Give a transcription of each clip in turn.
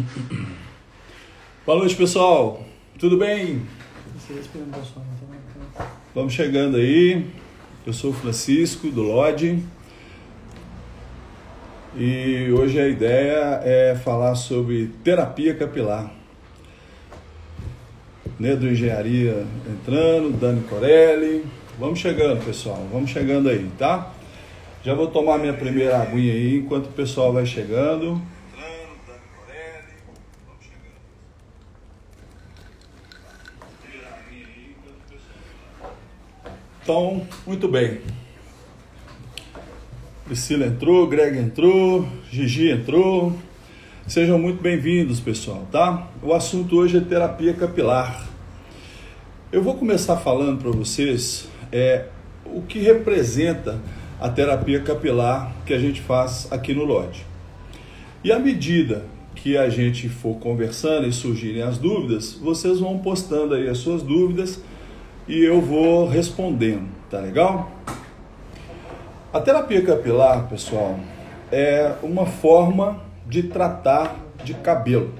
Boa noite, pessoal. Tudo bem? Vamos chegando aí. Eu sou o Francisco do Lodge. E hoje a ideia é falar sobre terapia capilar. Nedo Engenharia entrando, Dani Corelli. Vamos chegando, pessoal. Vamos chegando aí, tá? Já vou tomar minha primeira aguinha aí enquanto o pessoal vai chegando. Então, muito bem. Priscila entrou, Greg entrou, Gigi entrou. Sejam muito bem-vindos, pessoal, tá? O assunto hoje é terapia capilar. Eu vou começar falando para vocês é, o que representa a terapia capilar que a gente faz aqui no Lodge. E à medida que a gente for conversando e surgirem as dúvidas, vocês vão postando aí as suas dúvidas e eu vou respondendo, tá legal? A terapia capilar, pessoal, é uma forma de tratar de cabelo.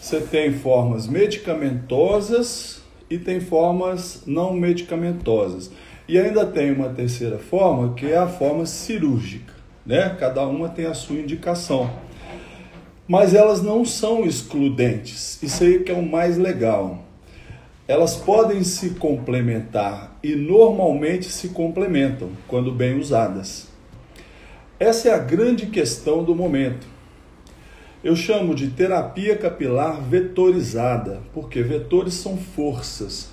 Você tem formas medicamentosas e tem formas não medicamentosas. E ainda tem uma terceira forma, que é a forma cirúrgica, né? Cada uma tem a sua indicação. Mas elas não são excludentes. Isso aí que é o mais legal elas podem se complementar e normalmente se complementam quando bem usadas. Essa é a grande questão do momento. Eu chamo de terapia capilar vetorizada, porque vetores são forças.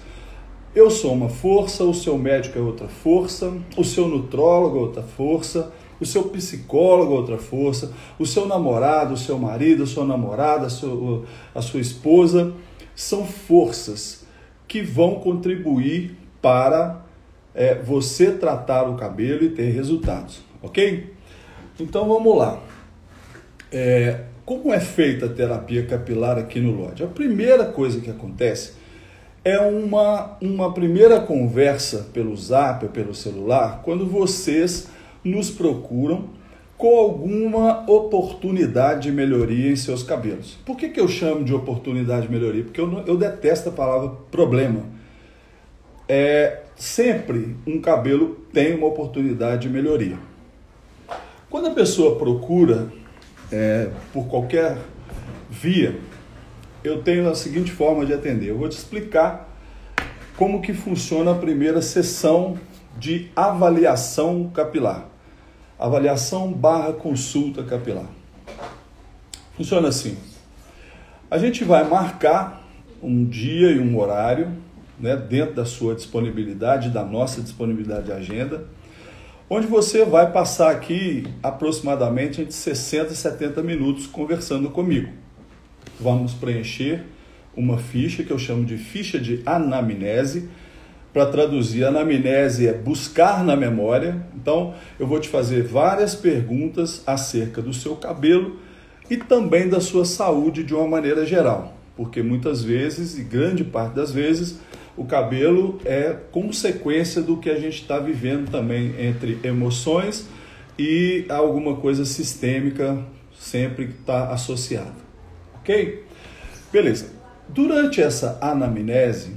Eu sou uma força, o seu médico é outra força, o seu nutrólogo é outra força, o seu psicólogo é outra força, o seu namorado, o seu marido, a sua namorada, a sua, a sua esposa, são forças que vão contribuir para é, você tratar o cabelo e ter resultados, ok? Então vamos lá. É, como é feita a terapia capilar aqui no Lodge? A primeira coisa que acontece é uma, uma primeira conversa pelo zap ou pelo celular quando vocês nos procuram com alguma oportunidade de melhoria em seus cabelos. Por que, que eu chamo de oportunidade de melhoria? Porque eu, eu detesto a palavra problema. É, sempre um cabelo tem uma oportunidade de melhoria. Quando a pessoa procura é, por qualquer via, eu tenho a seguinte forma de atender. Eu vou te explicar como que funciona a primeira sessão de avaliação capilar avaliação barra consulta capilar. Funciona assim. A gente vai marcar um dia e um horário, né, dentro da sua disponibilidade, da nossa disponibilidade de agenda, onde você vai passar aqui aproximadamente entre 60 e 70 minutos conversando comigo. Vamos preencher uma ficha que eu chamo de ficha de anamnese, para traduzir, anamnese é buscar na memória. Então, eu vou te fazer várias perguntas acerca do seu cabelo e também da sua saúde de uma maneira geral, porque muitas vezes, e grande parte das vezes, o cabelo é consequência do que a gente está vivendo também entre emoções e alguma coisa sistêmica sempre está associada. Ok? Beleza. Durante essa anamnese,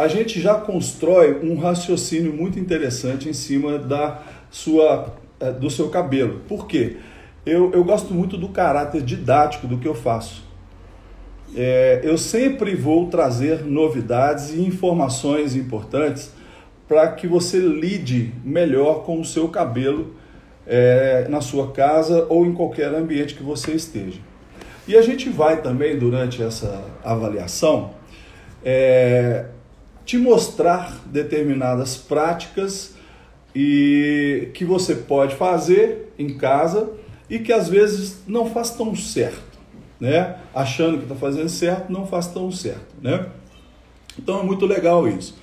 a gente já constrói um raciocínio muito interessante em cima da sua, eh, do seu cabelo. Por quê? Eu, eu gosto muito do caráter didático do que eu faço. É, eu sempre vou trazer novidades e informações importantes para que você lide melhor com o seu cabelo é, na sua casa ou em qualquer ambiente que você esteja. E a gente vai também, durante essa avaliação, é, te mostrar determinadas práticas e que você pode fazer em casa e que às vezes não faz tão certo, né? Achando que está fazendo certo, não faz tão certo, né? Então é muito legal isso.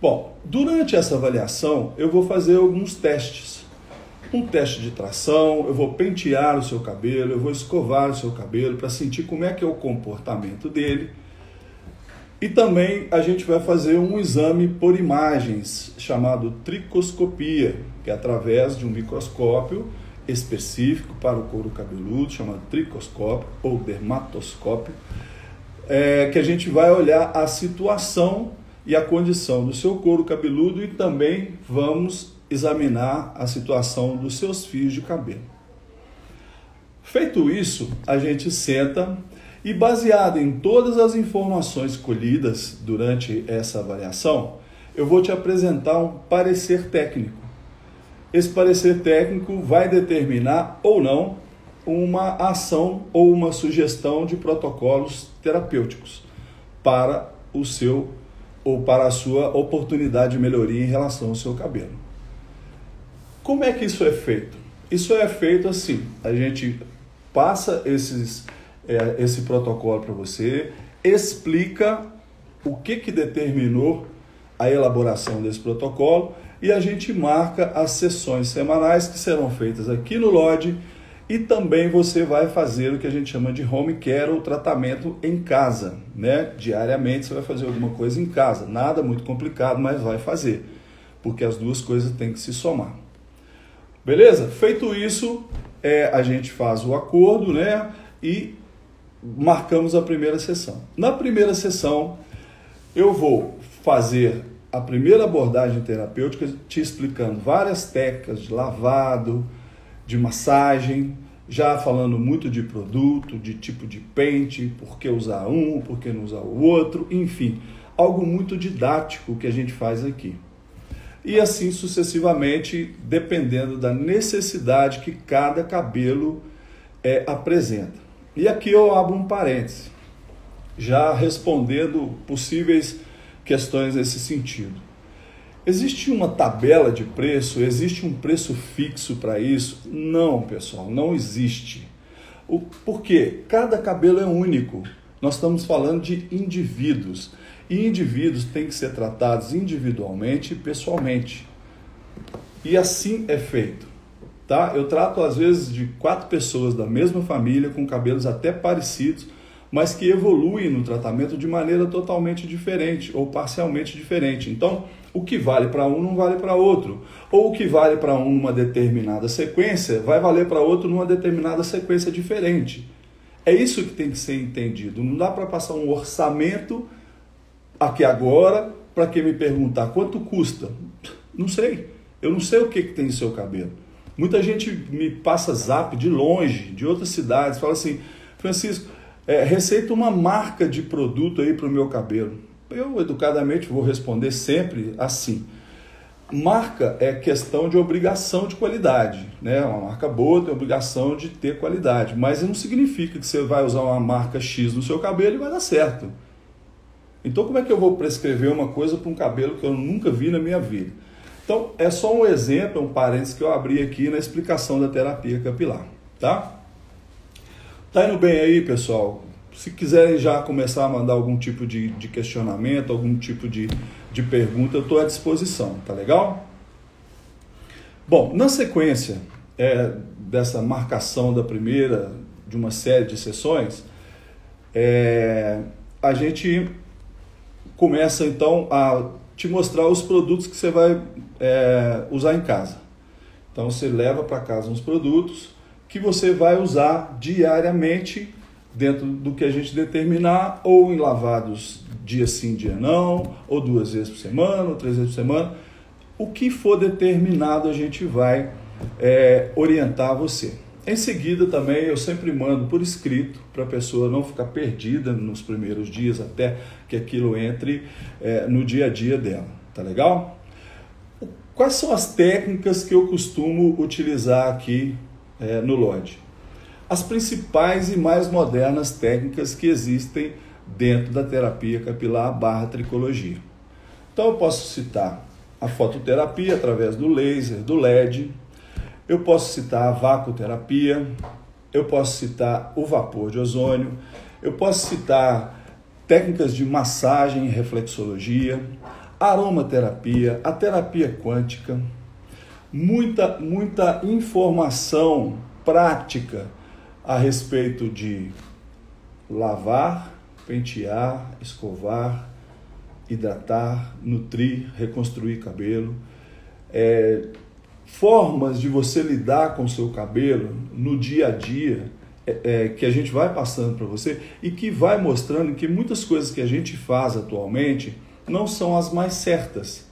Bom, durante essa avaliação eu vou fazer alguns testes. Um teste de tração, eu vou pentear o seu cabelo, eu vou escovar o seu cabelo para sentir como é que é o comportamento dele e também a gente vai fazer um exame por imagens chamado tricoscopia, que é através de um microscópio específico para o couro cabeludo, chamado tricoscópio ou dermatoscópio, é, que a gente vai olhar a situação e a condição do seu couro cabeludo e também vamos examinar a situação dos seus fios de cabelo. Feito isso, a gente senta e, baseado em todas as informações colhidas durante essa avaliação, eu vou te apresentar um parecer técnico. Esse parecer técnico vai determinar ou não uma ação ou uma sugestão de protocolos terapêuticos para o seu ou para a sua oportunidade de melhoria em relação ao seu cabelo. Como é que isso é feito? Isso é feito assim: a gente passa esses, é, esse protocolo para você, explica o que, que determinou a elaboração desse protocolo e a gente marca as sessões semanais que serão feitas aqui no LOD e também você vai fazer o que a gente chama de home care ou tratamento em casa, né? Diariamente você vai fazer alguma coisa em casa, nada muito complicado, mas vai fazer, porque as duas coisas têm que se somar. Beleza? Feito isso, é, a gente faz o acordo, né? E marcamos a primeira sessão. Na primeira sessão, eu vou fazer a primeira abordagem terapêutica te explicando várias técnicas de lavado, de massagem, já falando muito de produto, de tipo de pente, por que usar um, por que não usar o outro, enfim, algo muito didático que a gente faz aqui e assim sucessivamente, dependendo da necessidade que cada cabelo é, apresenta. E aqui eu abro um parêntese, já respondendo possíveis questões nesse sentido. Existe uma tabela de preço? Existe um preço fixo para isso? Não, pessoal, não existe. O, porque cada cabelo é único. Nós estamos falando de indivíduos. E indivíduos têm que ser tratados individualmente e pessoalmente. E assim é feito. Tá? Eu trato às vezes de quatro pessoas da mesma família com cabelos até parecidos, mas que evoluem no tratamento de maneira totalmente diferente ou parcialmente diferente. Então, o que vale para um não vale para outro, ou o que vale para um numa determinada sequência vai valer para outro numa determinada sequência diferente. É isso que tem que ser entendido. Não dá para passar um orçamento aqui agora para quem me perguntar quanto custa. Não sei. Eu não sei o que, que tem no seu cabelo. Muita gente me passa zap de longe, de outras cidades, fala assim, Francisco, é, receita uma marca de produto aí para o meu cabelo. Eu, educadamente, vou responder sempre assim. Marca é questão de obrigação de qualidade. Né? Uma marca boa tem obrigação de ter qualidade, mas não significa que você vai usar uma marca X no seu cabelo e vai dar certo. Então, como é que eu vou prescrever uma coisa para um cabelo que eu nunca vi na minha vida? Então, é só um exemplo, um parênteses que eu abri aqui na explicação da terapia capilar, tá? Tá indo bem aí, pessoal? Se quiserem já começar a mandar algum tipo de, de questionamento, algum tipo de, de pergunta, eu estou à disposição, tá legal? Bom, na sequência é, dessa marcação da primeira, de uma série de sessões, é, a gente começa então a te mostrar os produtos que você vai é, usar em casa. Então você leva para casa uns produtos que você vai usar diariamente dentro do que a gente determinar, ou em lavados dia sim, dia não, ou duas vezes por semana, ou três vezes por semana. O que for determinado a gente vai é, orientar você. Em seguida, também eu sempre mando por escrito para a pessoa não ficar perdida nos primeiros dias até que aquilo entre é, no dia a dia dela. Tá legal? Quais são as técnicas que eu costumo utilizar aqui é, no LOD? As principais e mais modernas técnicas que existem dentro da terapia capilar barra tricologia. Então eu posso citar a fototerapia através do laser, do LED, eu posso citar a vacoterapia, eu posso citar o vapor de ozônio, eu posso citar técnicas de massagem e reflexologia, aromaterapia, a terapia quântica, muita, muita informação prática a respeito de lavar, pentear, escovar, hidratar, nutrir, reconstruir cabelo, é, formas de você lidar com o seu cabelo no dia a dia é, é, que a gente vai passando para você e que vai mostrando que muitas coisas que a gente faz atualmente não são as mais certas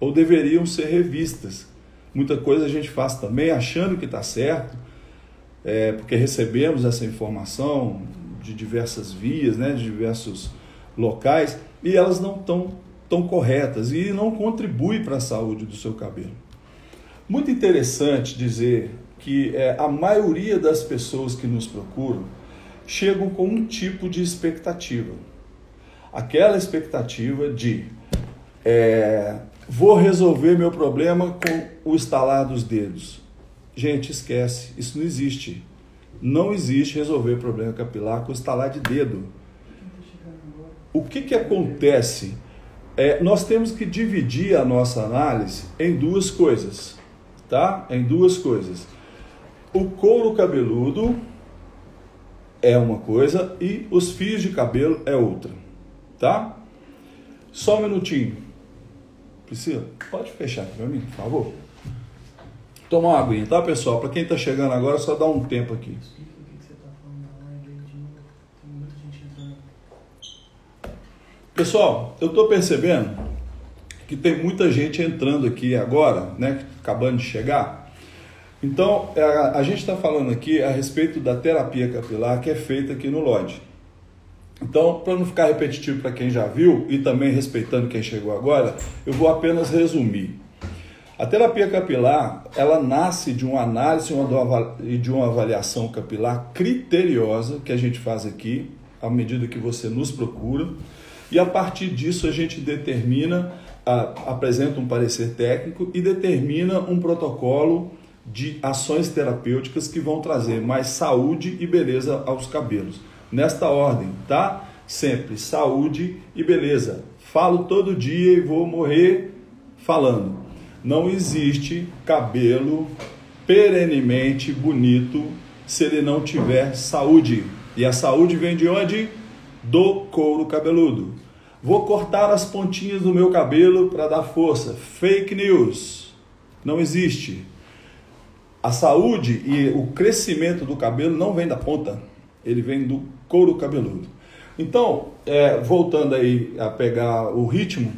ou deveriam ser revistas. Muita coisa a gente faz também achando que está certo, é, porque recebemos essa informação de diversas vias, né, de diversos locais, e elas não estão tão corretas e não contribuem para a saúde do seu cabelo. Muito interessante dizer que é, a maioria das pessoas que nos procuram chegam com um tipo de expectativa. Aquela expectativa de é, vou resolver meu problema com o estalar dos dedos. Gente, esquece, isso não existe. Não existe resolver problema capilar com estalar de dedo. O que, que acontece? É, nós temos que dividir a nossa análise em duas coisas, tá? Em duas coisas. O couro cabeludo é uma coisa e os fios de cabelo é outra, tá? Só um minutinho. Priscila, pode fechar aqui para mim, por favor? Tomar uma aguinha, tá, pessoal? Para quem está chegando agora, só dá um tempo aqui. Pessoal, eu estou percebendo que tem muita gente entrando aqui agora, né, acabando de chegar. Então, é, a, a gente está falando aqui a respeito da terapia capilar que é feita aqui no LOD. Então, para não ficar repetitivo para quem já viu e também respeitando quem chegou agora, eu vou apenas resumir. A terapia capilar, ela nasce de uma análise e de uma avaliação capilar criteriosa que a gente faz aqui, à medida que você nos procura, e a partir disso a gente determina, apresenta um parecer técnico e determina um protocolo de ações terapêuticas que vão trazer mais saúde e beleza aos cabelos. Nesta ordem, tá? Sempre saúde e beleza. Falo todo dia e vou morrer falando. Não existe cabelo perenemente bonito se ele não tiver saúde. E a saúde vem de onde? Do couro cabeludo. Vou cortar as pontinhas do meu cabelo para dar força. Fake news. Não existe. A saúde e o crescimento do cabelo não vem da ponta, ele vem do couro cabeludo. Então, é, voltando aí a pegar o ritmo,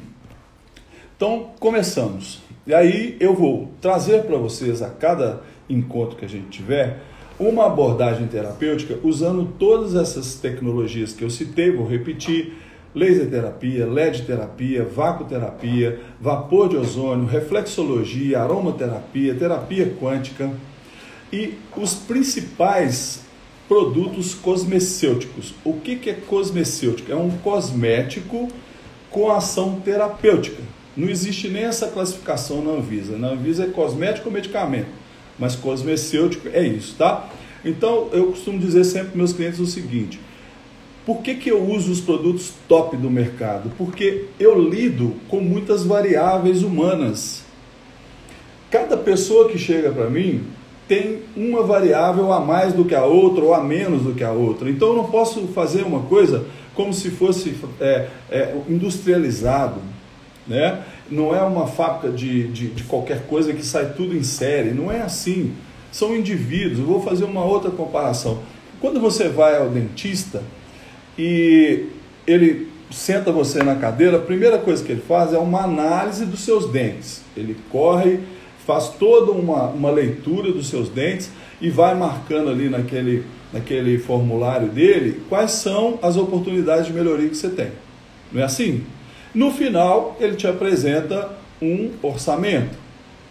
então começamos. E aí eu vou trazer para vocês a cada encontro que a gente tiver uma abordagem terapêutica usando todas essas tecnologias que eu citei, vou repetir, laser terapia, LED terapia, vácuo-terapia, vapor de ozônio, reflexologia, aromaterapia, terapia quântica e os principais produtos cosmecêuticos. O que, que é cosmecêutico? É um cosmético com ação terapêutica. Não existe nem essa classificação na Anvisa. Na Anvisa é cosmético ou medicamento, mas cosmecêutico é isso, tá? Então eu costumo dizer sempre para meus clientes o seguinte: por que, que eu uso os produtos top do mercado? Porque eu lido com muitas variáveis humanas. Cada pessoa que chega para mim tem uma variável a mais do que a outra ou a menos do que a outra. Então eu não posso fazer uma coisa como se fosse é, é, industrializado. Né? Não é uma fábrica de, de, de qualquer coisa que sai tudo em série. Não é assim. São indivíduos. Eu vou fazer uma outra comparação. Quando você vai ao dentista, e ele senta você na cadeira, a primeira coisa que ele faz é uma análise dos seus dentes. Ele corre, faz toda uma, uma leitura dos seus dentes e vai marcando ali naquele, naquele formulário dele quais são as oportunidades de melhoria que você tem. Não é assim? No final, ele te apresenta um orçamento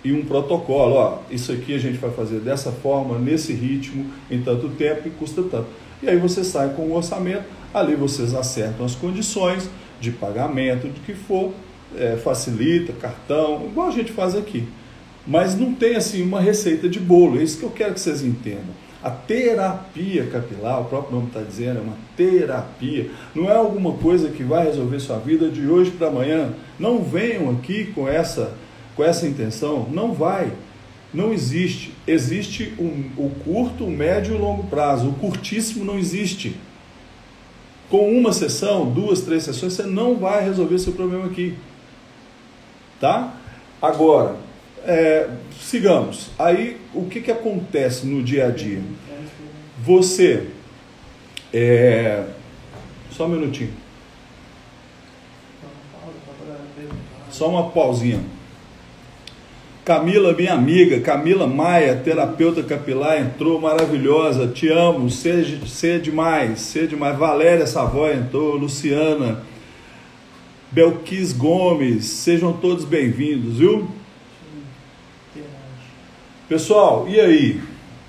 e um protocolo. Ó, isso aqui a gente vai fazer dessa forma, nesse ritmo, em tanto tempo e custa tanto. E aí você sai com o orçamento, ali vocês acertam as condições de pagamento, de que for, é, facilita, cartão, igual a gente faz aqui. Mas não tem assim uma receita de bolo, é isso que eu quero que vocês entendam. A terapia capilar, o próprio nome está dizendo, é uma terapia. Não é alguma coisa que vai resolver sua vida de hoje para amanhã. Não venham aqui com essa, com essa intenção, não vai. Não existe. Existe um, o curto, o médio e o longo prazo. O curtíssimo não existe. Com uma sessão, duas, três sessões, você não vai resolver seu problema aqui. Tá? Agora, é, sigamos. Aí, o que, que acontece no dia a dia? Você, é, só um minutinho. Só uma pausinha. Camila, minha amiga, Camila Maia, terapeuta capilar, entrou maravilhosa. Te amo, seja, seja demais, seja demais. Valéria Savoy entrou, Luciana, Belquis Gomes, sejam todos bem-vindos, viu? Pessoal, e aí?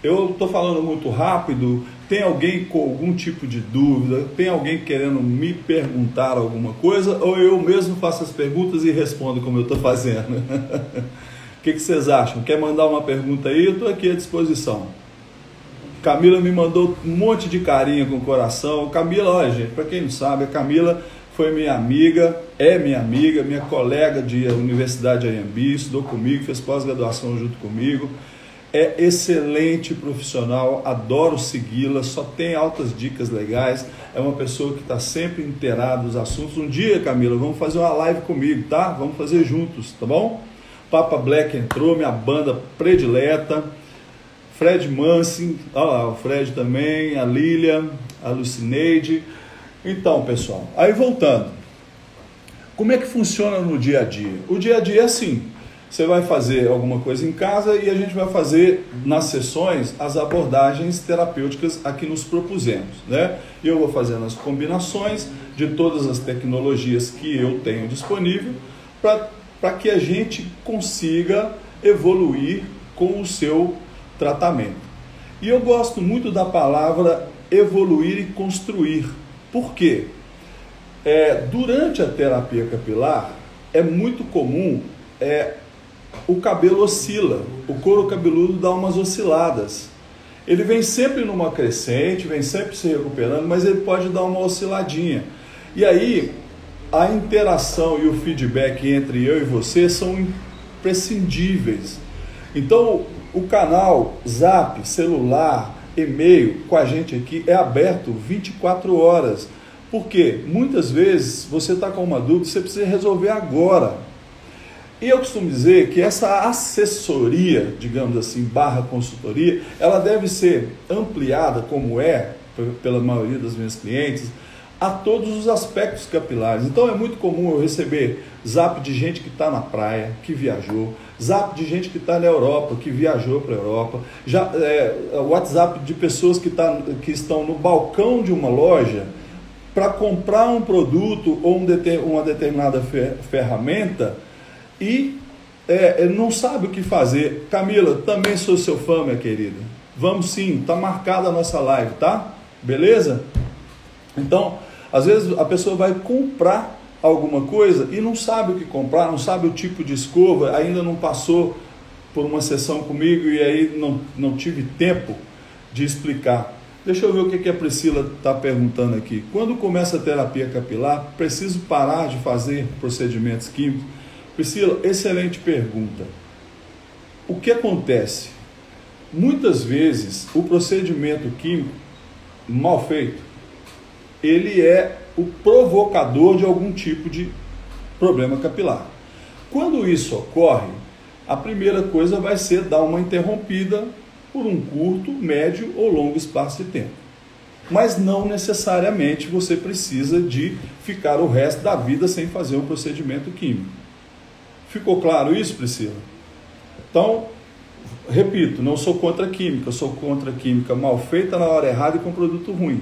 Eu estou falando muito rápido. Tem alguém com algum tipo de dúvida? Tem alguém querendo me perguntar alguma coisa? Ou eu mesmo faço as perguntas e respondo como eu estou fazendo? O que, que, vocês acham? Quer mandar uma pergunta aí? Eu estou aqui à disposição. Camila me mandou um monte de carinho com o coração. Camila, olha gente, para quem não sabe, a Camila foi minha amiga, é minha amiga, minha colega de Universidade Anhembi, estudou comigo, fez pós-graduação junto comigo. É excelente profissional, adoro segui-la, só tem altas dicas legais. É uma pessoa que está sempre inteirada dos assuntos. Um dia, Camila, vamos fazer uma live comigo, tá? Vamos fazer juntos, tá bom? Papa Black entrou, minha banda predileta. Fred Mansin, olha lá, o Fred também, a Lilian, a Lucineide. Então, pessoal, aí voltando. Como é que funciona no dia a dia? O dia a dia é assim: você vai fazer alguma coisa em casa e a gente vai fazer nas sessões as abordagens terapêuticas a que nos propusemos, né? Eu vou fazendo as combinações de todas as tecnologias que eu tenho disponível para que a gente consiga evoluir com o seu tratamento. E eu gosto muito da palavra evoluir e construir por quê? É, durante a terapia capilar, é muito comum é, o cabelo oscila, o couro cabeludo dá umas osciladas. Ele vem sempre numa crescente, vem sempre se recuperando, mas ele pode dar uma osciladinha. E aí, a interação e o feedback entre eu e você são imprescindíveis. Então, o canal Zap, celular, e-mail com a gente aqui é aberto 24 horas. Porque muitas vezes você está com uma dúvida, você precisa resolver agora. E eu costumo dizer que essa assessoria, digamos assim, barra consultoria, ela deve ser ampliada, como é pela maioria das minhas clientes, a todos os aspectos capilares. Então é muito comum eu receber zap de gente que está na praia, que viajou, zap de gente que está na Europa, que viajou para a Europa, já, é, WhatsApp de pessoas que, tá, que estão no balcão de uma loja para comprar um produto ou um uma determinada ferramenta e é, não sabe o que fazer. Camila, também sou seu fã, minha querida. Vamos sim, tá marcada a nossa live, tá? Beleza? Então, às vezes a pessoa vai comprar alguma coisa e não sabe o que comprar, não sabe o tipo de escova, ainda não passou por uma sessão comigo e aí não, não tive tempo de explicar. Deixa eu ver o que, a Priscila está perguntando aqui. Quando começa a terapia capilar, preciso parar de fazer procedimentos químicos? Priscila, excelente pergunta. O que acontece? Muitas vezes o procedimento químico mal feito ele é o provocador de algum tipo de problema capilar. Quando isso ocorre, a primeira coisa vai ser dar uma interrompida por um curto, médio ou longo espaço de tempo. Mas não necessariamente você precisa de ficar o resto da vida sem fazer um procedimento químico. Ficou claro isso, Priscila? Então, repito, não sou contra a química, sou contra a química mal feita na hora errada e com produto ruim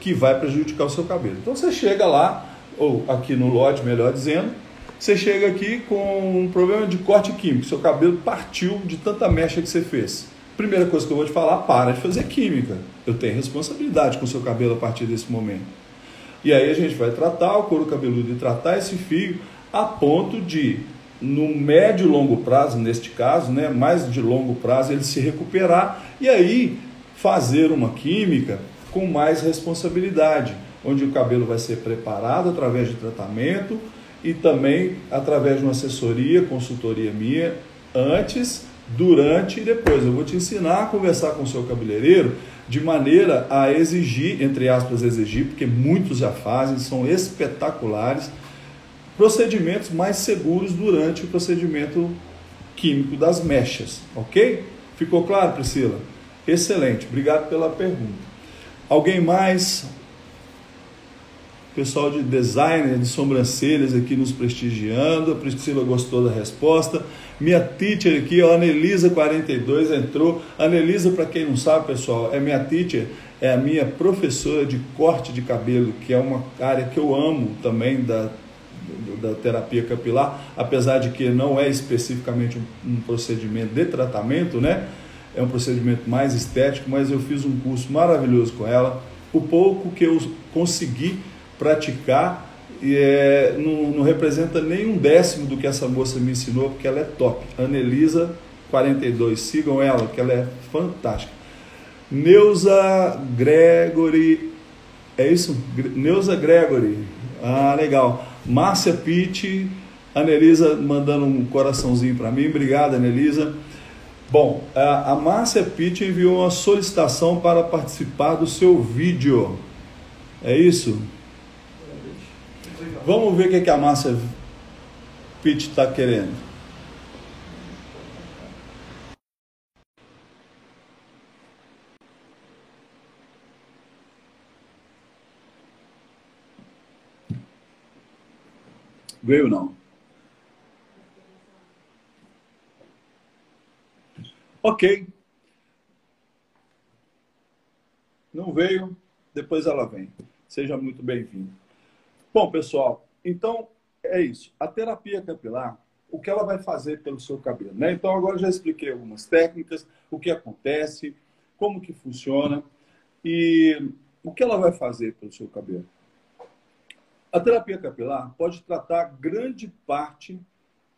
que vai prejudicar o seu cabelo. Então você chega lá, ou aqui no lote, melhor dizendo, você chega aqui com um problema de corte químico, seu cabelo partiu de tanta mecha que você fez. Primeira coisa que eu vou te falar, para de fazer química. Eu tenho responsabilidade com o seu cabelo a partir desse momento. E aí a gente vai tratar o couro cabeludo e tratar esse fio a ponto de, no médio e longo prazo, neste caso, né, mais de longo prazo, ele se recuperar e aí fazer uma química com mais responsabilidade, onde o cabelo vai ser preparado através de tratamento e também através de uma assessoria, consultoria minha, antes, durante e depois. Eu vou te ensinar a conversar com o seu cabeleireiro de maneira a exigir, entre aspas, exigir, porque muitos já fazem, são espetaculares, procedimentos mais seguros durante o procedimento químico das mechas, ok? Ficou claro, Priscila? Excelente, obrigado pela pergunta. Alguém mais? Pessoal de designer de sobrancelhas aqui nos prestigiando. A Priscila gostou da resposta. Minha teacher aqui, a Anelisa42 entrou. Anelisa, para quem não sabe, pessoal, é minha teacher, é a minha professora de corte de cabelo, que é uma área que eu amo também da, da terapia capilar, apesar de que não é especificamente um procedimento de tratamento, né? É um procedimento mais estético, mas eu fiz um curso maravilhoso com ela. O pouco que eu consegui praticar é, não, não, representa nem um décimo do que essa moça me ensinou, porque ela é top. Anelisa 42, sigam ela, que ela é fantástica. Neuza Gregory, é isso? Neuza Gregory, ah, legal. Márcia Pitt, Anelisa mandando um coraçãozinho para mim, obrigado, Anelisa. Bom, a Márcia Pitt enviou uma solicitação para participar do seu vídeo. É isso? Vamos ver o que, a Márcia Pitt está querendo. Veio não. Ok. Não veio, depois ela vem. Seja muito bem-vindo. Bom, pessoal, então é isso. A terapia capilar, o que ela vai fazer pelo seu cabelo, né? Então agora já expliquei algumas técnicas, o que acontece, como que funciona e o que ela vai fazer pelo seu cabelo. A terapia capilar pode tratar grande parte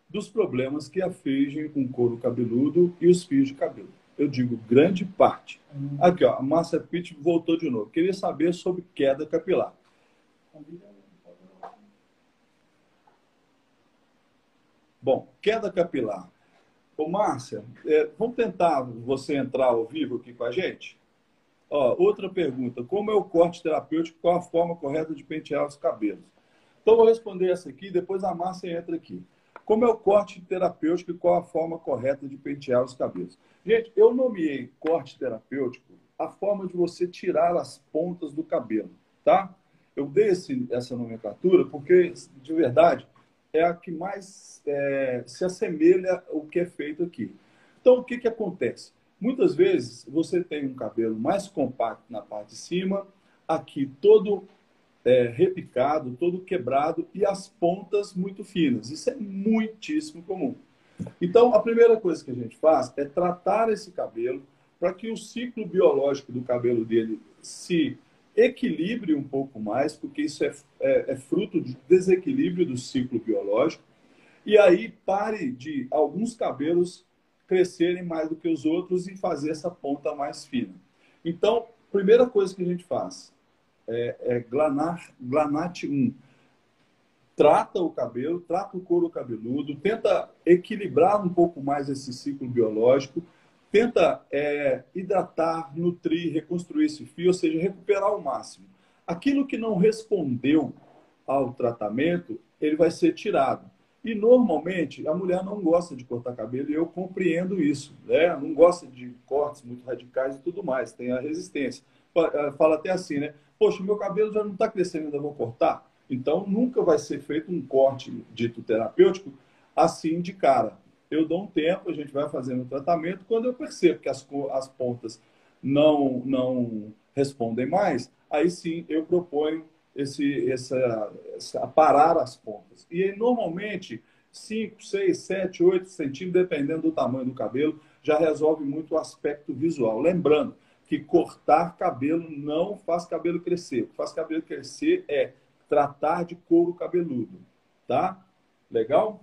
dos problemas que afligem o couro cabeludo e os fios de cabelo. Eu digo grande parte. Aqui, ó, a Márcia Pitt voltou de novo. Queria saber sobre queda capilar. Bom, queda capilar. Ô, Márcia, é, vamos tentar você entrar ao vivo aqui com a gente? Ó, outra pergunta. Como é o corte terapêutico? Qual a forma correta de pentear os cabelos? Então, vou responder essa aqui, depois a Márcia entra aqui. Como é o corte terapêutico e qual a forma correta de pentear os cabelos? Gente, eu nomeei corte terapêutico a forma de você tirar as pontas do cabelo, tá? Eu dei esse, essa nomenclatura porque, de verdade, é a que mais é, se assemelha ao que é feito aqui. Então, o que, que acontece? Muitas vezes você tem um cabelo mais compacto na parte de cima, aqui todo é, repicado, todo quebrado e as pontas muito finas. Isso é muitíssimo comum. Então, a primeira coisa que a gente faz é tratar esse cabelo para que o ciclo biológico do cabelo dele se equilibre um pouco mais, porque isso é, é, é fruto de desequilíbrio do ciclo biológico, e aí pare de alguns cabelos crescerem mais do que os outros e fazer essa ponta mais fina. Então, primeira coisa que a gente faz é, é glanar, glanate 1. Trata o cabelo, trata o couro cabeludo, tenta equilibrar um pouco mais esse ciclo biológico, tenta é, hidratar, nutrir, reconstruir esse fio, ou seja, recuperar o máximo. Aquilo que não respondeu ao tratamento, ele vai ser tirado. E normalmente a mulher não gosta de cortar cabelo e eu compreendo isso, né? Não gosta de cortes muito radicais e tudo mais, tem a resistência. Eh, fala até assim, né? Poxa, meu cabelo já não está crescendo, ainda vou cortar. Então nunca vai ser feito um corte dito terapêutico assim de cara eu dou um tempo, a gente vai fazendo o tratamento. Quando eu percebo que as, as pontas não, não respondem mais, aí sim eu proponho esse, essa, essa, parar as pontas. E normalmente 5, 6, 7, 8 centímetros, dependendo do tamanho do cabelo, já resolve muito o aspecto visual. Lembrando que cortar cabelo não faz cabelo crescer. O que faz cabelo crescer é tratar de couro cabeludo. Tá? Legal?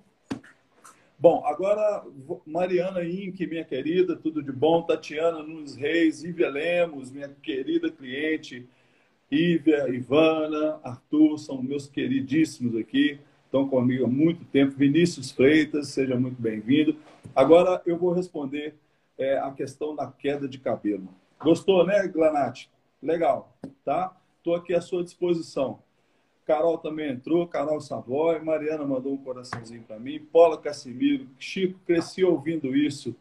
Bom, agora Mariana Inck, minha querida, tudo de bom. Tatiana Nunes Reis, Ívia Lemos, minha querida cliente. Ívia, Ivana, Arthur, são meus queridíssimos aqui, estão comigo há muito tempo. Vinícius Freitas, seja muito bem-vindo. Agora eu vou responder é, a questão da queda de cabelo. Gostou, né, Glanate? Legal, tá? Estou aqui à sua disposição. Carol também entrou, Carol Savoy, Mariana mandou um coraçãozinho para mim, Paula Cassimiro, Chico, cresci ouvindo isso.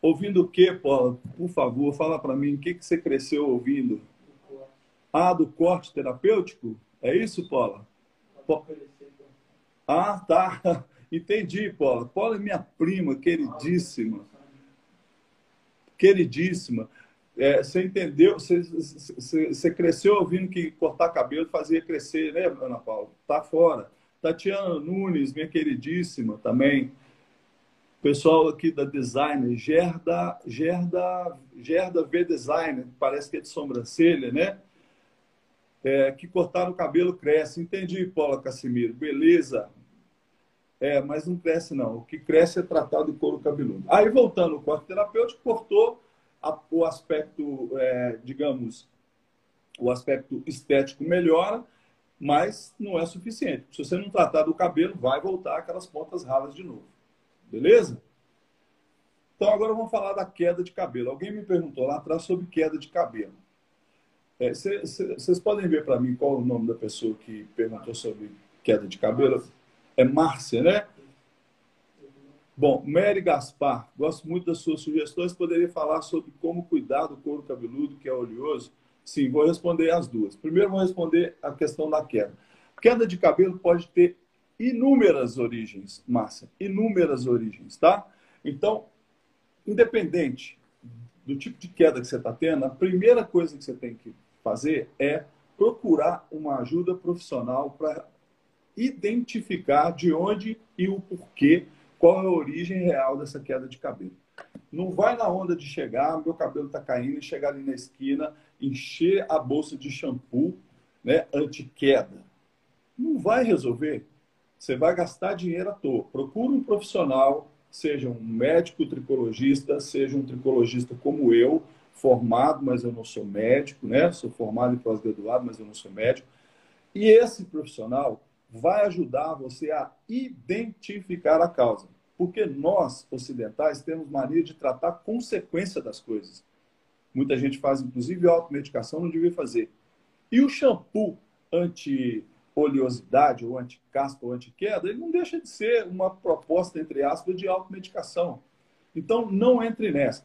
Ouvindo o que, Paula? Por favor, fala para mim, o que, que você cresceu ouvindo? Ah, do corte terapêutico? É isso, Paula? Ah, tá. Entendi, Paula. Paula é minha prima, queridíssima. Queridíssima. É, você entendeu? Você, você, você, cresceu ouvindo que cortar cabelo fazia crescer, né, Ana Paula? Tá fora. Tatiana Nunes, minha queridíssima também. Pessoal aqui da Designer, Gerda, Gerda, Gerda V Designer, parece que é de sobrancelha, né? É, que cortar o cabelo cresce. Entendi, Paula Cassimiro. Beleza. É, mas não cresce não. O que cresce é tratado de couro cabeludo. Aí, voltando, o corte terapêutico cortou a, o aspecto, é, digamos, o aspecto estético melhora, mas não é suficiente. Se você não tratar do cabelo, vai voltar aquelas pontas ralas de novo. Beleza? Então agora vamos falar da queda de cabelo. Alguém me perguntou lá atrás sobre queda de cabelo. Vocês é, podem ver para mim qual é o nome da pessoa que perguntou sobre queda de cabelo? É Márcia, né? Bom, Mary Gaspar, gosto muito das suas sugestões. Poderia falar sobre como cuidar do couro cabeludo, que é oleoso? Sim, vou responder as duas. Primeiro, vou responder a questão da queda. Queda de cabelo pode ter inúmeras origens, Márcia, inúmeras origens, tá? Então, independente do tipo de queda que você está tendo, a primeira coisa que você tem que fazer é procurar uma ajuda profissional para identificar de onde e o porquê qual é a origem real dessa queda de cabelo. Não vai na onda de chegar, meu cabelo está caindo, e chegar ali na esquina, encher a bolsa de shampoo né, anti-queda. Não vai resolver. Você vai gastar dinheiro à toa. Procura um profissional, seja um médico tricologista, seja um tricologista como eu, formado, mas eu não sou médico, né? Sou formado e pós-graduado, mas eu não sou médico. E esse profissional vai ajudar você a identificar a causa. Porque nós, ocidentais, temos mania de tratar consequência das coisas. Muita gente faz, inclusive, automedicação, não devia fazer. E o shampoo anti-oleosidade, ou anti-caspa, ou anti-queda, ele não deixa de ser uma proposta, entre aspas, de automedicação. Então, não entre nessa.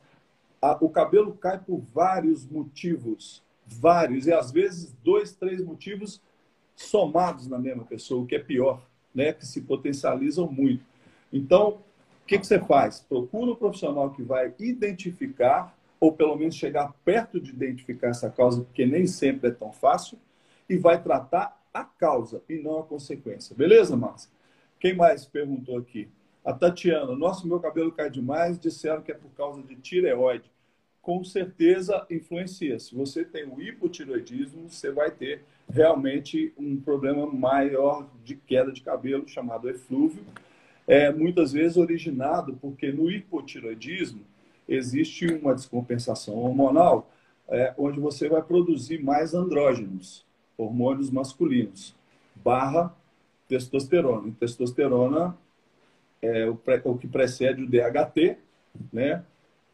O cabelo cai por vários motivos. Vários. E, às vezes, dois, três motivos somados na mesma pessoa, o que é pior, né? que se potencializam muito. Então, o que, que você faz? Procura um profissional que vai identificar, ou pelo menos chegar perto de identificar essa causa, porque nem sempre é tão fácil, e vai tratar a causa e não a consequência. Beleza, Márcia? Quem mais perguntou aqui? A Tatiana, nossa, meu cabelo cai demais, disseram que é por causa de tireoide. Com certeza influencia. Se você tem o hipotireoidismo, você vai ter realmente um problema maior de queda de cabelo, chamado eflúvio, é muitas vezes originado porque no hipotiroidismo existe uma descompensação hormonal é, onde você vai produzir mais andrógenos, hormônios masculinos, barra testosterona. E testosterona é o, pré, o que precede o DHT, né?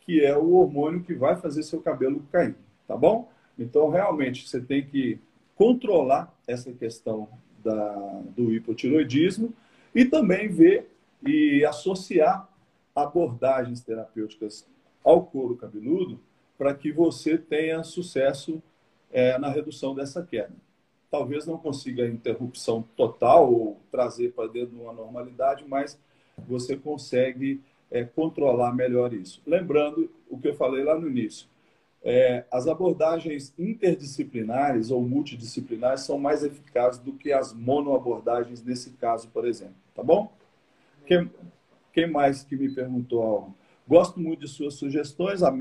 que é o hormônio que vai fazer seu cabelo cair, tá bom? Então, realmente, você tem que controlar essa questão da, do hipotiroidismo e também ver e associar abordagens terapêuticas ao couro cabeludo para que você tenha sucesso é, na redução dessa queda. Talvez não consiga interrupção total ou trazer para dentro de uma normalidade, mas você consegue é, controlar melhor isso. Lembrando o que eu falei lá no início, é, as abordagens interdisciplinares ou multidisciplinares são mais eficazes do que as monoabordagens nesse caso, por exemplo. Tá bom? Quem, quem mais que me perguntou algo? Gosto muito de suas sugestões, a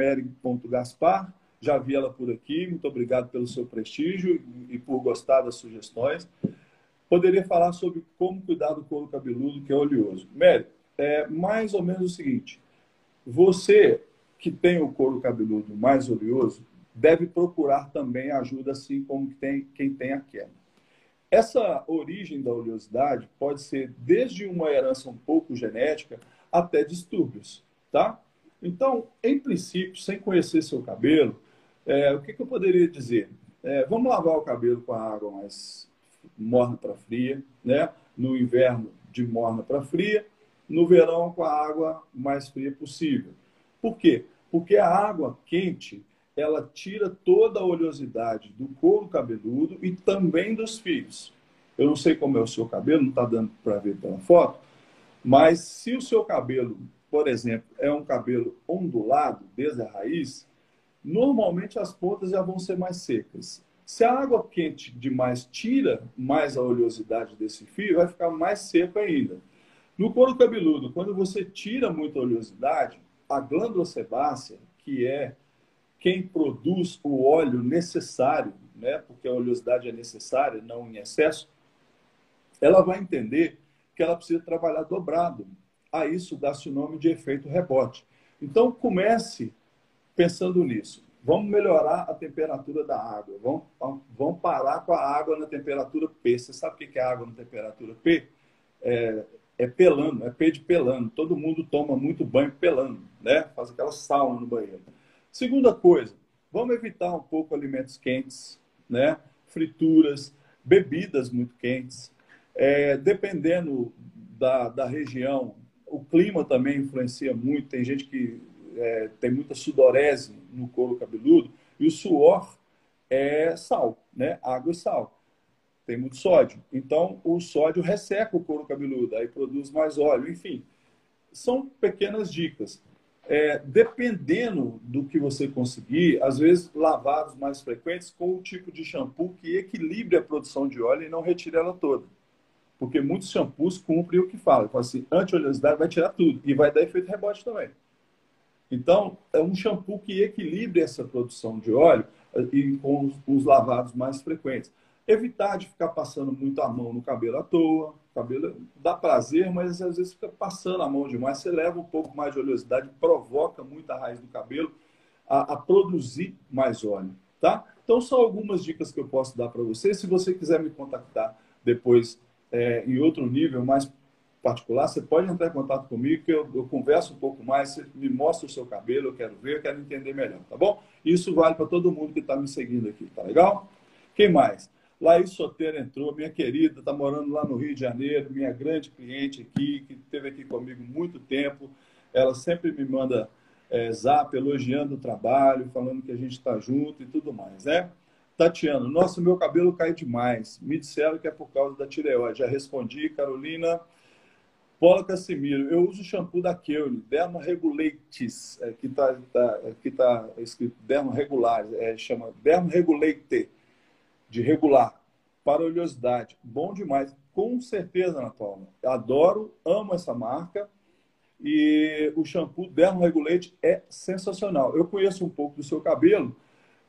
Gaspar. Já vi ela por aqui. Muito obrigado pelo seu prestígio e por gostar das sugestões. Poderia falar sobre como cuidar do couro cabeludo, que é oleoso. Mary, é mais ou menos o seguinte. Você que tem o couro cabeludo mais oleoso deve procurar também ajuda, assim como tem, quem tem a queda. Essa origem da oleosidade pode ser desde uma herança um pouco genética até distúrbios, tá? Então, em princípio, sem conhecer seu cabelo, é, o que, que, eu poderia dizer? É, vamos lavar o cabelo com a água mais morna para fria, né? No inverno, de morna para fria, no verão, com a água mais fria possível. Por quê? Porque a água quente ela tira toda a oleosidade do couro cabeludo e também dos fios. Eu não sei como é o seu cabelo, não está dando para ver pela foto, mas se o seu cabelo, por exemplo, é um cabelo ondulado desde a raiz, normalmente as pontas já vão ser mais secas. Se a água quente demais tira mais a oleosidade desse fio, vai ficar mais seco ainda. No couro cabeludo, quando você tira muita oleosidade, a glândula sebácea, que é quem produz o óleo necessário, né, porque a oleosidade é necessária, não em excesso, ela vai entender que ela precisa trabalhar dobrado. A isso dá-se o nome de efeito rebote. Então, comece pensando nisso. Vamos melhorar a temperatura da água. Vamos, vamos parar com a água na temperatura P. Você sabe o que é água na temperatura P? É, é pelando, é P de pelando. Todo mundo toma muito banho pelando, né? Faz aquela sauna no banheiro. Segunda coisa, vamos evitar um pouco alimentos quentes, né? frituras, bebidas muito quentes. É, dependendo da, da região, o clima também influencia muito. Tem gente que é, tem muita sudorese no couro cabeludo e o suor é sal, né? água e sal. Tem muito sódio. Então, o sódio resseca o couro cabeludo, aí produz mais óleo. Enfim, são pequenas dicas é, dependendo do que você conseguir, às vezes lavados mais frequentes com o tipo de shampoo que equilibre a produção de óleo e não retire ela toda. Porque muitos shampoos cumprem o que falam. Fala assim, anti-oleosidade vai tirar tudo e vai dar efeito rebote também. Então, é um shampoo que equilibre essa produção de óleo e com os lavados mais frequentes. Evitar de ficar passando muito a mão no cabelo à toa. O cabelo dá prazer, mas às vezes fica passando a mão demais. Você leva um pouco mais de oleosidade, provoca muito a raiz do cabelo a, a produzir mais óleo, tá? Então, são algumas dicas que eu posso dar para você. Se você quiser me contactar depois é, em outro nível, mais particular, você pode entrar em contato comigo, que eu, eu, converso um pouco mais, você me mostra o seu cabelo, eu quero ver, eu quero entender melhor, tá bom? Isso vale para todo mundo que está me seguindo aqui, tá legal? Quem mais? Laís Soteiro entrou, minha querida, está morando lá no Rio de Janeiro, minha grande cliente aqui, que esteve aqui comigo muito tempo. Ela sempre me manda é, zap elogiando o trabalho, falando que a gente está junto e tudo mais, né? Tatiana, nossa, meu cabelo cai demais. Me disseram que é por causa da tireoide. Já respondi, Carolina. Paula Cassimiro, eu uso shampoo da Keune, Derma Regulates, é, que está tá, que tá escrito Derma Regular, é, chama Derma Regulate de regular para oleosidade. Bom demais. Com certeza, Ana Paula. Adoro, amo essa marca. E o shampoo Dermo Regulate é sensacional. Eu conheço um pouco do seu cabelo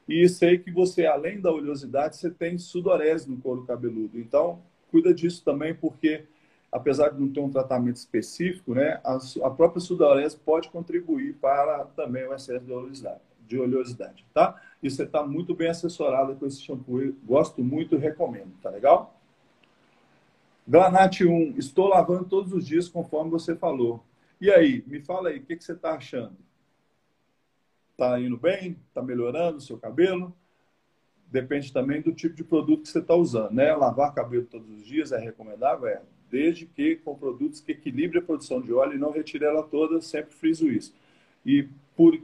e sei que você, além da oleosidade, você tem sudorese no couro cabeludo. Então, cuida disso também, porque apesar de não ter um tratamento específico, né, a, própria sudorese pode contribuir para também o excesso de oleosidade de oleosidade, tá? E você está muito bem assessorado com esse shampoo. Eu gosto muito recomendo, tá legal? Glanate 1, estou lavando todos os dias conforme você falou. E aí, me fala aí, o que, que você está achando? Está indo bem? Está melhorando o seu cabelo? Depende também do tipo de produto que você está usando, né? Lavar cabelo todos os dias é recomendável? É, desde que com produtos que equilibrem a produção de óleo e não retire ela toda, sempre friso isso. E por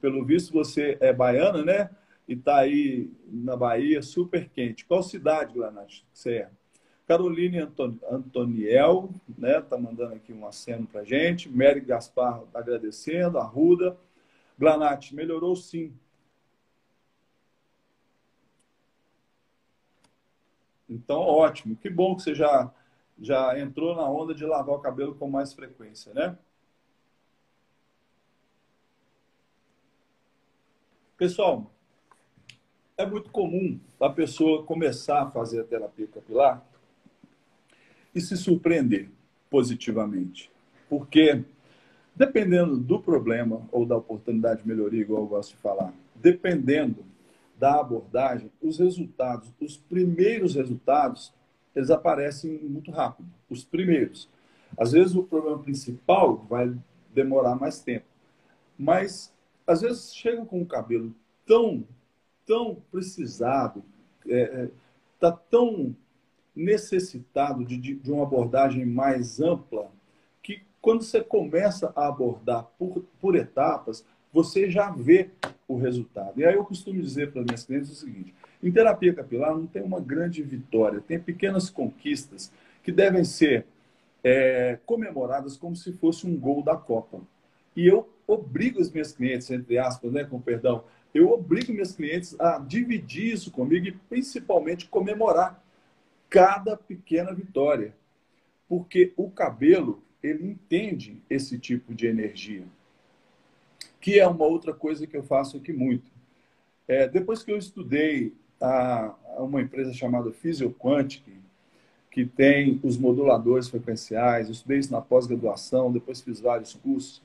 pelo visto você é baiana, né? E está aí na Bahia, super quente. Qual cidade, Glanate, você é? Caroline Antoniel, né? Tá mandando aqui um aceno para gente. Mary Gaspar agradecendo. Arruda. Glanate, melhorou sim. Então, ótimo. Que bom que você já, já entrou na onda de lavar o cabelo com mais frequência, né? Pessoal, é muito comum a pessoa começar a fazer a terapia capilar e se surpreender positivamente. Porque, dependendo do problema ou da oportunidade de melhoria, igual eu gosto de falar, dependendo da abordagem, os resultados, os primeiros resultados, eles aparecem muito rápido. Os primeiros. Às vezes o problema principal vai demorar mais tempo. Mas às vezes chegam com o cabelo tão, tão precisado, é, é, tá tão necessitado de, de uma abordagem mais ampla, que quando você começa a abordar por, por etapas, você já vê o resultado. E aí eu costumo dizer para as minhas clientes o seguinte: em terapia capilar não tem uma grande vitória, tem pequenas conquistas que devem ser é, comemoradas como se fosse um gol da Copa. E eu obrigo os meus clientes, entre aspas, né, com perdão, eu obrigo meus clientes a dividir isso comigo e principalmente comemorar cada pequena vitória. Porque o cabelo, ele entende esse tipo de energia. Que é uma outra coisa que eu faço aqui muito. É, depois que eu estudei a, a uma empresa chamada Physioquantic, que tem os moduladores frequenciais, eu estudei isso na pós-graduação, depois fiz vários cursos,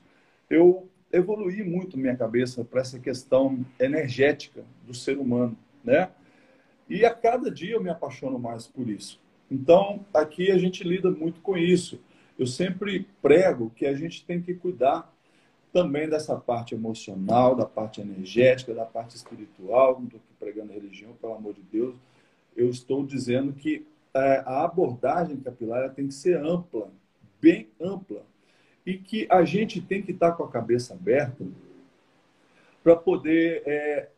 eu evoluí muito minha cabeça para essa questão energética do ser humano, né? E a cada dia eu me apaixono mais por isso. Então, aqui a gente lida muito com isso. Eu sempre prego que a gente tem que cuidar também dessa parte emocional, da parte energética, da parte espiritual. Não estou aqui pregando religião, pelo amor de Deus. Eu estou dizendo que é, a abordagem capilar tem que ser ampla, bem ampla e que a gente tem que estar com a cabeça aberta para poder é,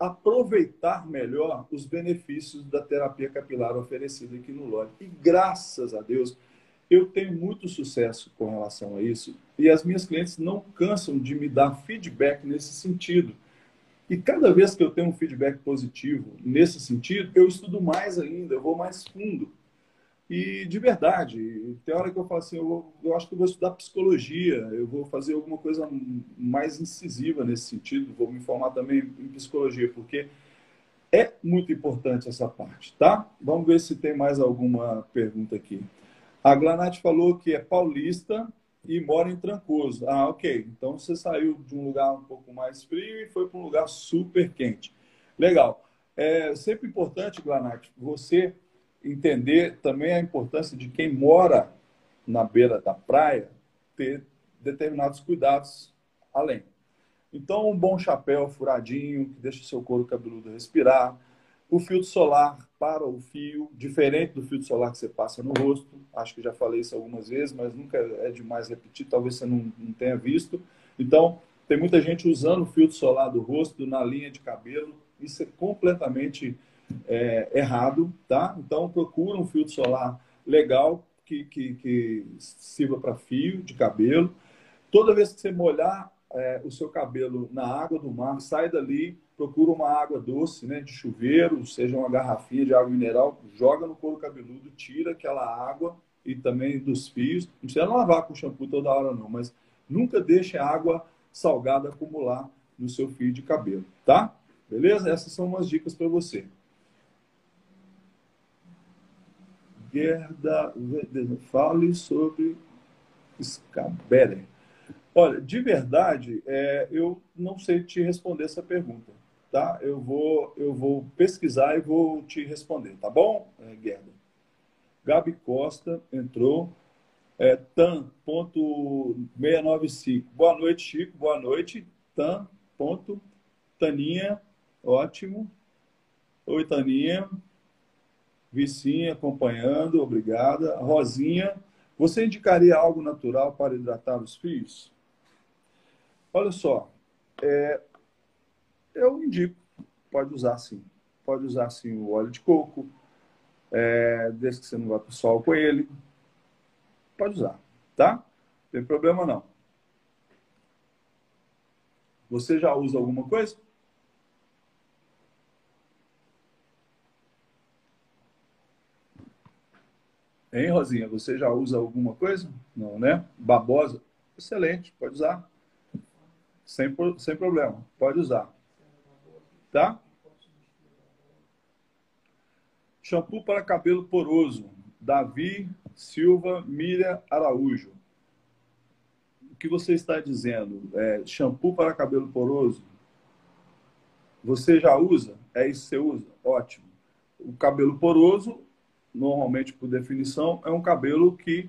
aproveitar melhor os benefícios da terapia capilar oferecida aqui no LOD. E graças a Deus, eu tenho muito sucesso com relação a isso e as minhas clientes não cansam de me dar feedback nesse sentido. E cada vez que eu tenho um feedback positivo nesse sentido, eu estudo mais ainda, eu vou mais fundo. E de verdade, tem hora que eu falo assim, eu, eu acho que eu vou estudar psicologia, eu vou fazer alguma coisa mais incisiva nesse sentido, vou me formar também em psicologia, porque é muito importante essa parte, tá? Vamos ver se tem mais alguma pergunta aqui. A Glanate falou que é paulista e mora em Trancoso. Ah, ok. Então você saiu de um lugar um pouco mais frio e foi para um lugar super quente. Legal. É sempre importante, Glanate, você entender também a importância de quem mora na beira da praia ter determinados cuidados além. Então, um bom chapéu furadinho, que deixa seu couro cabeludo respirar. O filtro solar para o fio, diferente do filtro solar que você passa no rosto. Acho que já falei isso algumas vezes, mas nunca é demais repetir, talvez você não, não tenha visto. Então, tem muita gente usando o filtro solar do rosto na linha de cabelo. Isso é completamente é, errado, tá? Então procura um filtro solar legal que, que, que sirva para fio de cabelo. Toda vez que você molhar é, o seu cabelo na água do mar, sai dali, procura uma água doce, né, de chuveiro, seja uma garrafinha de água mineral, joga no couro cabeludo, tira aquela água e também dos fios. Não precisa lavar com shampoo toda hora não, mas nunca deixe água salgada acumular no seu fio de cabelo, tá? Beleza? Essas são umas dicas para você. Gerda fale sobre Scabere. Olha, de verdade, é, eu não sei te responder essa pergunta, tá? Eu vou, eu vou pesquisar e vou te responder, tá bom, é, Gerda? Gabi Costa entrou. É, Tan.695. Boa noite, Chico. Boa noite. Tan. Taninha. Ótimo. Oi, Taninha. Vicinha acompanhando, obrigada. Rosinha, você indicaria algo natural para hidratar os fios? Olha só, é, eu indico, pode usar sim. Pode usar sim o óleo de coco, é, desde que você não vá para o sol com ele. Pode usar, tá? Não tem problema não. Você já usa alguma coisa? Hein, Rosinha? Você já usa alguma coisa? Não, né? Babosa? Excelente, pode usar. Sem, sem problema, pode usar. Tá? Shampoo para cabelo poroso. Davi Silva Miriam Araújo. O que você está dizendo? É, shampoo para cabelo poroso? Você já usa? É isso que você usa? Ótimo. O cabelo poroso normalmente, por definição, é um cabelo que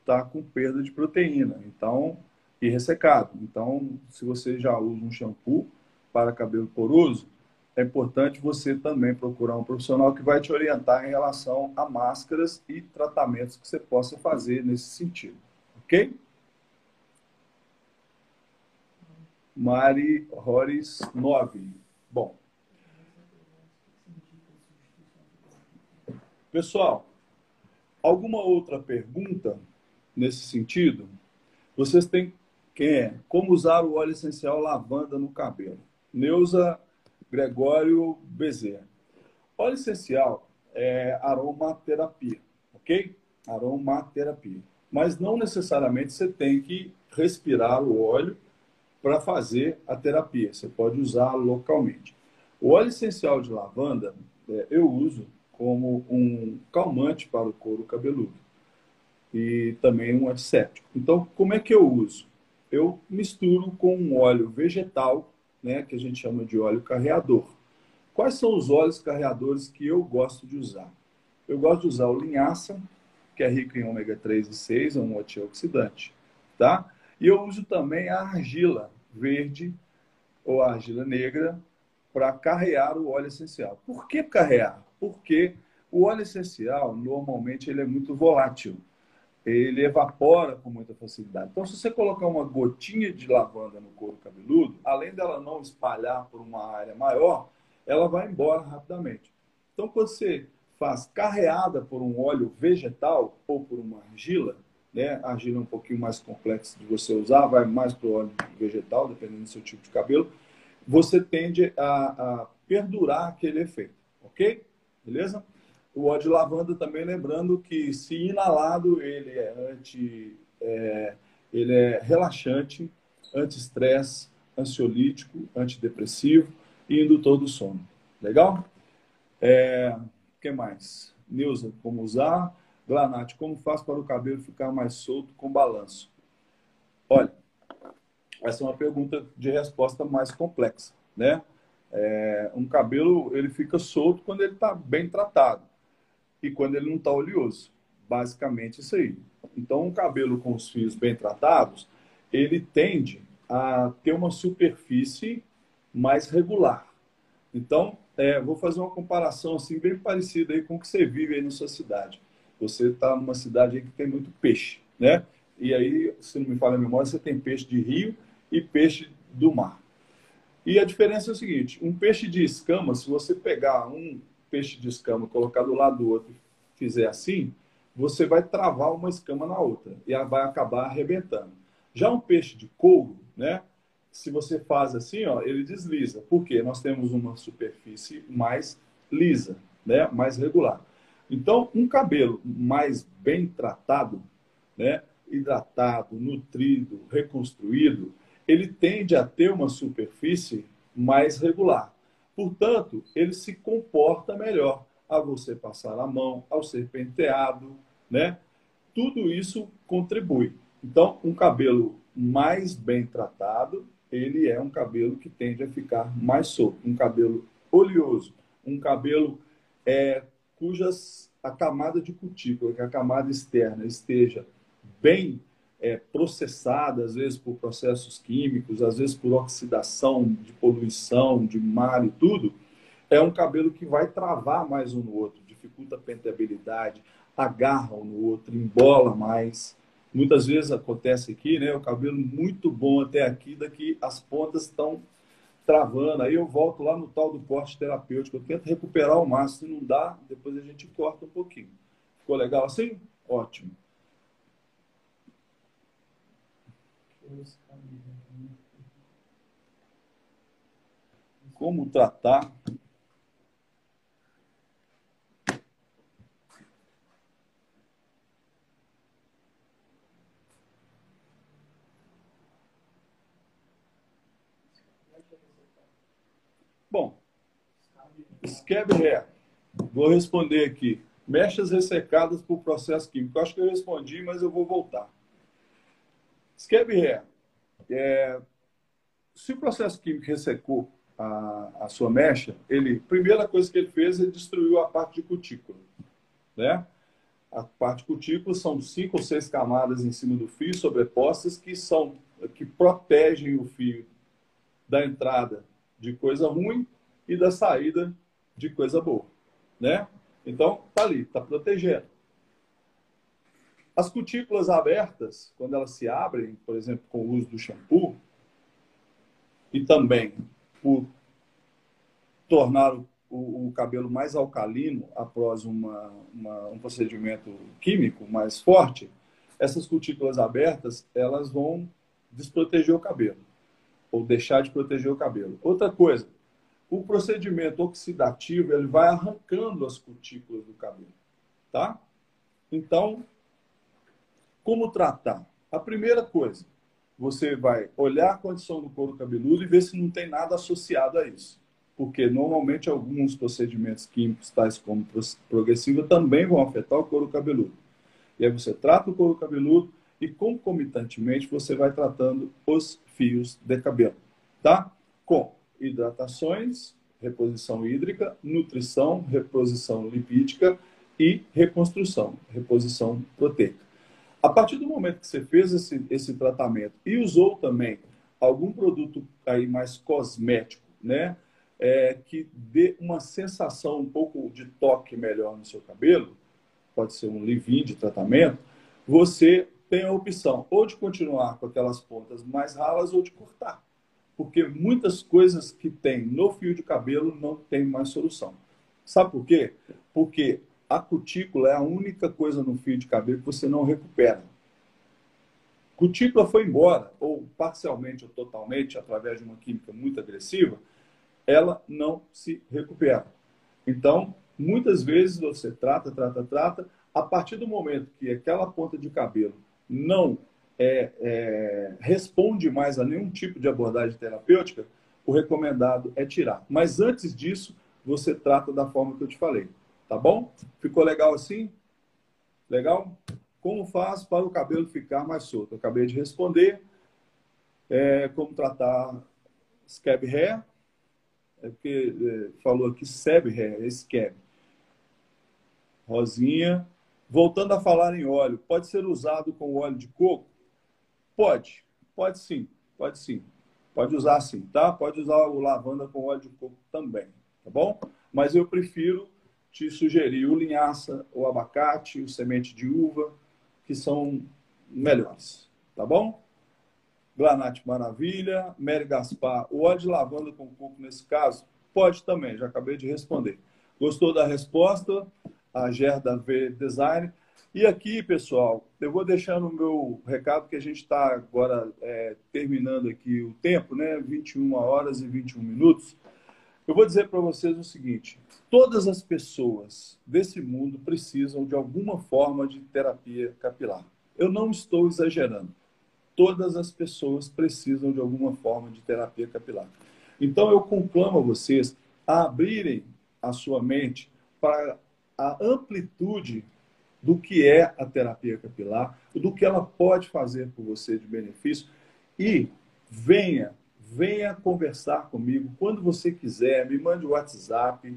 está com perda de proteína, então e ressecado. Então, se você já usa um shampoo para cabelo poroso, é importante você também procurar um profissional que vai te orientar em relação a máscaras e tratamentos que você possa fazer nesse sentido, ok? Mari Rores 9. Bom. Pessoal, alguma outra pergunta nesse sentido? Vocês têm quem é? Como usar o óleo essencial lavanda no cabelo? Neuza Gregório Bezerra. Óleo essencial é aromaterapia, ok? Aromaterapia. Mas não necessariamente você tem que respirar o óleo para fazer a terapia. Você pode usar localmente. O óleo essencial de lavanda é, eu uso como um calmante para o couro cabeludo e também um antisséptico. Então, como é que eu uso? Eu misturo com um óleo vegetal, né, que a gente chama de óleo carreador. Quais são os óleos carreadores que eu gosto de usar? Eu gosto de usar o linhaça, que é rico em ômega 3 e 6, é um antioxidante, tá? E eu uso também a argila verde ou a argila negra para carrear o óleo essencial. Por que carrear? Porque o óleo essencial, normalmente, ele é muito volátil. Ele evapora com muita facilidade. Então, se você colocar uma gotinha de lavanda no couro cabeludo, além dela não espalhar por uma área maior, ela vai embora rapidamente. Então, quando você faz carreada por um óleo vegetal ou por uma argila, né? A argila é um pouquinho mais complexa de você usar, vai mais para o óleo vegetal, dependendo do seu tipo de cabelo, você tende a, a perdurar aquele efeito, ok? Beleza? O óleo de lavanda também, lembrando que se inalado, ele é anti, é, ele é relaxante, anti-estresse, ansiolítico, antidepressivo e indutor do sono. Legal? É, que mais? Neuza, como usar? Glanate, como faz para o cabelo ficar mais solto com balanço? Olha, essa é uma pergunta de resposta mais complexa, né? É, um cabelo ele fica solto quando ele está bem tratado e quando ele não está oleoso. Basicamente isso aí. Então, um cabelo com os fios bem tratados, ele tende a ter uma superfície mais regular. Então, é, vou fazer uma comparação assim bem parecida aí com o que você vive aí na sua cidade. Você está numa cidade que tem muito peixe, né? E aí, se não me falha a memória, você tem peixe de rio e peixe do mar. E a diferença é o seguinte: um peixe de escama, se você pegar um peixe de escama, colocar do lado do outro fizer assim, você vai travar uma escama na outra e vai acabar arrebentando. Já um peixe de couro, né? Se você faz assim, ó, ele desliza. Por quê? Nós temos uma superfície mais lisa, né? Mais regular. Então, um cabelo mais bem tratado, né? hidratado, nutrido, reconstruído, ele tende a ter uma superfície mais regular. Portanto, ele se comporta melhor a você passar a mão, ao ser penteado, né? Tudo isso contribui. Então, um cabelo mais bem tratado, ele é um cabelo que tende a ficar mais solto. Um cabelo oleoso, um cabelo é, cujas a camada de cutícula, que é a camada externa esteja bem é, processada, às vezes por processos químicos, às vezes por oxidação, de poluição, de mar e tudo, é um cabelo que vai travar mais um no outro, dificulta a penteabilidade, agarra um no outro, embola mais. Muitas vezes acontece aqui, né? O cabelo muito bom até aqui, daqui as pontas estão travando. Aí eu volto lá no tal do corte terapêutico. Eu tento recuperar o máximo. Se não dá, depois a gente corta um pouquinho. Ficou legal assim? Ótimo. Como tratar Bom, Hair. Vou responder aqui. Mechas ressecadas por processo químico. Acho que eu respondi, mas eu vou voltar. Scab Hair. É, se o processo químico ressecou a, a sua mecha, ele, primeira coisa que ele fez, ele destruiu a parte de cutícula. Né? A parte de cutícula são cinco ou seis camadas em cima do fio sobrepostas que são que protegem o fio da entrada de coisa ruim e da saída de coisa boa, né? Então, tá ali, tá protegendo. As cutículas abertas, quando elas se abrem, por exemplo, com o uso do shampoo, e também por tornar o, o, o cabelo mais alcalino após uma, uma, um procedimento químico mais forte, essas cutículas abertas elas vão desproteger o cabelo ou deixar de proteger o cabelo. Outra coisa, o procedimento oxidativo ele vai arrancando as cutículas do cabelo, tá? Então, como tratar? A primeira coisa, você vai olhar a condição do couro cabeludo e ver se não tem nada associado a isso. Porque normalmente alguns procedimentos químicos, tais como progressiva, também vão afetar o couro cabeludo. E aí você trata o couro cabeludo e concomitantemente você vai tratando os fios de cabelo, tá? Com hidratações, reposição hídrica, nutrição, reposição lipídica e reconstrução, reposição proteica. A partir do momento que você fez esse, esse tratamento e usou também algum produto aí mais cosmético, né? É, que dê uma sensação um pouco de toque melhor no seu cabelo, pode ser um leave de tratamento, você tem a opção ou de continuar com aquelas pontas mais ralas ou de cortar. Porque muitas coisas que tem no fio de cabelo não tem mais solução. Sabe por quê? Porque a cutícula é a única coisa no fio de cabelo que você não recupera. Cutícula foi embora, ou parcialmente ou totalmente, através de uma química muito agressiva, ela não se recupera. Então, muitas vezes você trata, trata, trata, a partir do momento que aquela ponta de cabelo não é, é, responde mais a nenhum tipo de abordagem terapêutica, o recomendado é tirar. Mas antes disso, você trata da forma que eu te falei. Tá bom? Ficou legal assim? Legal? Como faz para o cabelo ficar mais solto? Eu acabei de responder. É, como tratar scab hair? É porque é, falou aqui seb hair, é scab. Rosinha. Voltando a falar em óleo, pode ser usado com óleo de coco? Pode, pode sim, pode sim. Pode usar sim, tá? Pode usar o lavanda com óleo de coco também, tá bom? Mas eu prefiro te sugerir o linhaça, o abacate, o semente de uva, que são melhores, tá bom? Granate Maravilha, Mary Gaspar, o óleo de lavanda com coco nesse caso? Pode também, já acabei de responder. Gostou da resposta? A Gerda V Design. E aqui, pessoal, eu vou deixando o meu recado, que a gente está agora é, terminando aqui o tempo, né? 21 horas e 21 minutos. Eu vou dizer para vocês o seguinte: todas as pessoas desse mundo precisam de alguma forma de terapia capilar. Eu não estou exagerando. Todas as pessoas precisam de alguma forma de terapia capilar. Então eu conclamo a vocês a abrirem a sua mente para a amplitude do que é a terapia capilar, do que ela pode fazer por você de benefício e venha venha conversar comigo quando você quiser, me mande o WhatsApp,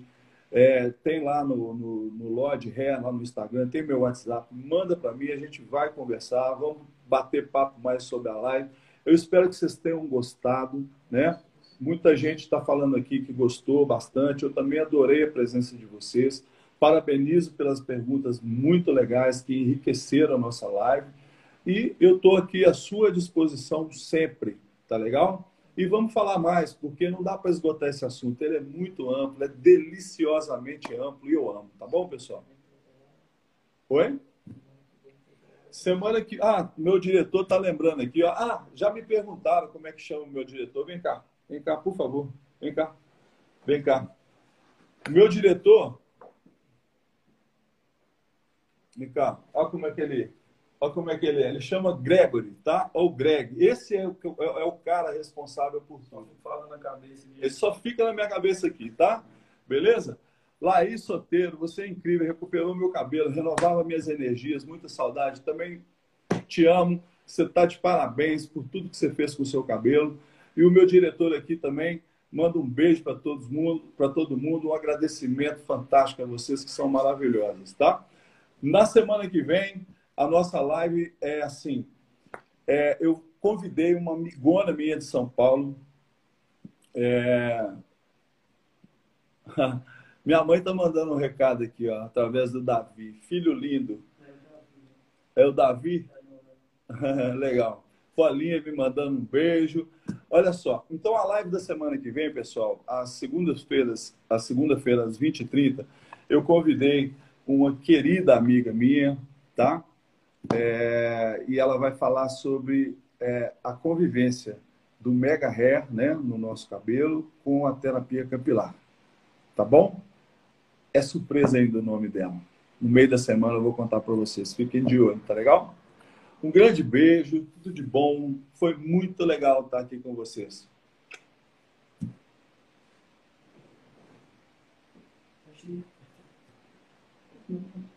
é, tem lá no, no, no Lodge Ré, lá no Instagram, tem meu WhatsApp, manda para mim, a gente vai conversar, vamos bater papo mais sobre a live. Eu espero que vocês tenham gostado, né? Muita gente está falando aqui que gostou bastante, eu também adorei a presença de vocês. Parabenizo pelas perguntas muito legais que enriqueceram a nossa live. E eu estou aqui à sua disposição sempre, tá legal? E vamos falar mais, porque não dá para esgotar esse assunto. Ele é muito amplo, é deliciosamente amplo e eu amo. Tá bom, pessoal? Oi? Semana que. Ah, meu diretor tá lembrando aqui, ó. Ah, já me perguntaram como é que chama o meu diretor. Vem cá, vem cá, por favor. Vem cá. Vem cá. Meu diretor. Vem cá, olha como é que ele Olha como é que ele é. Ele chama Gregory, tá? Ou Greg. Esse é o, é, é o cara responsável por tudo. Fala na cabeça. Ele só fica na minha cabeça aqui, tá? Beleza? Laís Soteiro, você é incrível, recuperou meu cabelo, renovava minhas energias, muita saudade. Também te amo. Você está de parabéns por tudo que você fez com o seu cabelo. E o meu diretor aqui também manda um beijo para todo mundo, para todo mundo, um agradecimento fantástico a vocês que são maravilhosos, tá? Na semana que vem a nossa live é assim. É, eu convidei uma amigona minha de São Paulo. É, Minha mãe tá mandando um recado aqui, ó, através do Davi. Filho lindo. É o Davi? Legal. Paulinha me mandando um beijo. Olha só, então a live da semana que vem, pessoal, às segundas-feiras, às segunda-feira, às 20h30, eu convidei uma querida amiga minha, tá? É, e ela vai falar sobre é, a convivência do mega hair, né, no nosso cabelo, com a terapia capilar. Tá bom? É surpresa ainda o nome dela. No meio da semana eu vou contar para vocês. Fiquem de olho, tá legal? Um grande beijo, tudo de bom. Foi muito legal estar aqui com vocês. Thank.